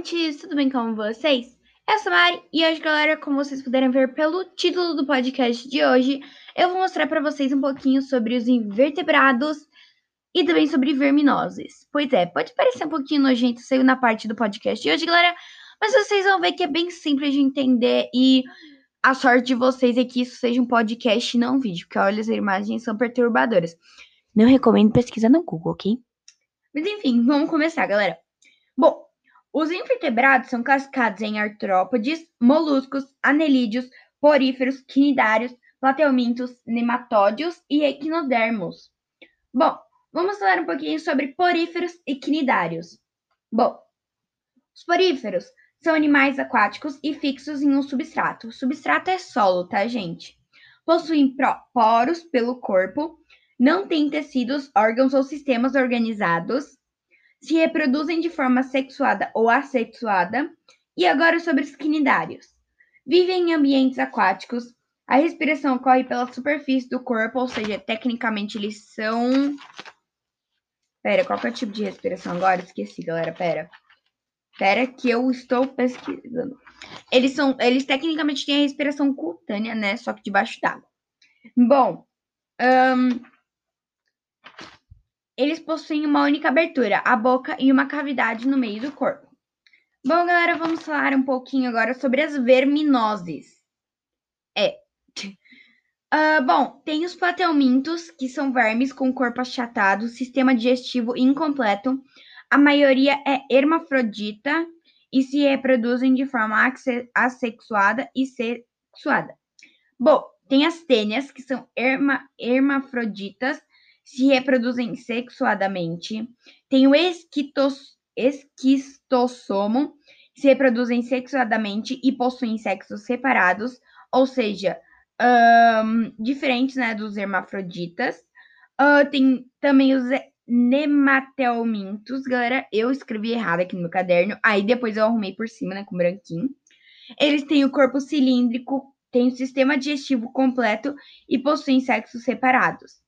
queridos, tudo bem com vocês? Eu sou a Mari e hoje, galera, como vocês puderam ver pelo título do podcast de hoje, eu vou mostrar para vocês um pouquinho sobre os invertebrados e também sobre verminoses. Pois é, pode parecer um pouquinho nojento saiu na parte do podcast de hoje, galera, mas vocês vão ver que é bem simples de entender e a sorte de vocês é que isso seja um podcast e não um vídeo, porque olha, as imagens são perturbadoras. Não recomendo pesquisar no Google, ok? Mas enfim, vamos começar, galera. Bom, os invertebrados são classificados em artrópodes, moluscos, anelídeos, poríferos, quinidários, platelmintos, nematódios e equinodermos. Bom, vamos falar um pouquinho sobre poríferos e quinidários. Bom, os poríferos são animais aquáticos e fixos em um substrato. O substrato é solo, tá, gente? Possuem poros pelo corpo, não têm tecidos, órgãos ou sistemas organizados, se reproduzem de forma sexuada ou assexuada. E agora sobre os quinidários. Vivem em ambientes aquáticos. A respiração ocorre pela superfície do corpo, ou seja, tecnicamente eles são. Pera, qual é o tipo de respiração agora? Esqueci, galera, pera. Pera que eu estou pesquisando. Eles são, eles tecnicamente têm a respiração cutânea, né? Só que debaixo d'água. Bom, um, eles possuem uma única abertura, a boca e uma cavidade no meio do corpo. Bom, galera, vamos falar um pouquinho agora sobre as verminoses. É. Uh, bom, tem os platelmintos, que são vermes com corpo achatado, sistema digestivo incompleto. A maioria é hermafrodita e se reproduzem de forma assexuada e sexuada. Bom, tem as tênias, que são herma, hermafroditas, se reproduzem sexuadamente. Tem o esquitos, esquistossomo, se reproduzem sexuadamente e possuem sexos separados, ou seja, um, diferentes né, dos hermafroditas. Uh, tem também os nematelmintos, galera. Eu escrevi errado aqui no meu caderno, aí depois eu arrumei por cima, né, com branquinho. Eles têm o corpo cilíndrico, têm o sistema digestivo completo e possuem sexos separados.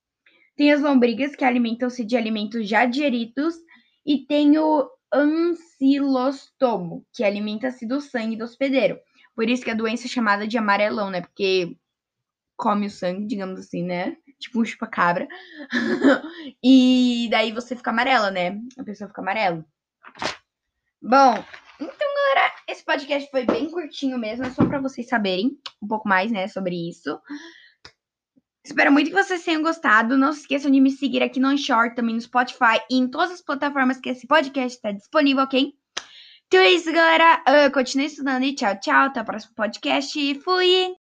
Tem as lombrigas, que alimentam-se de alimentos já digeridos, e tem o ancilostomo, que alimenta-se do sangue do hospedeiro. Por isso que a doença é chamada de amarelão, né? Porque come o sangue, digamos assim, né? Tipo um chupa-cabra. e daí você fica amarela, né? A pessoa fica amarela. Bom, então, galera, esse podcast foi bem curtinho mesmo, é só para vocês saberem um pouco mais, né, sobre isso. Espero muito que vocês tenham gostado. Não se esqueçam de me seguir aqui no Short, também no Spotify e em todas as plataformas que esse podcast está disponível, ok? Então é isso, galera. Uh, continue estudando e tchau, tchau. Até o próximo podcast. Fui!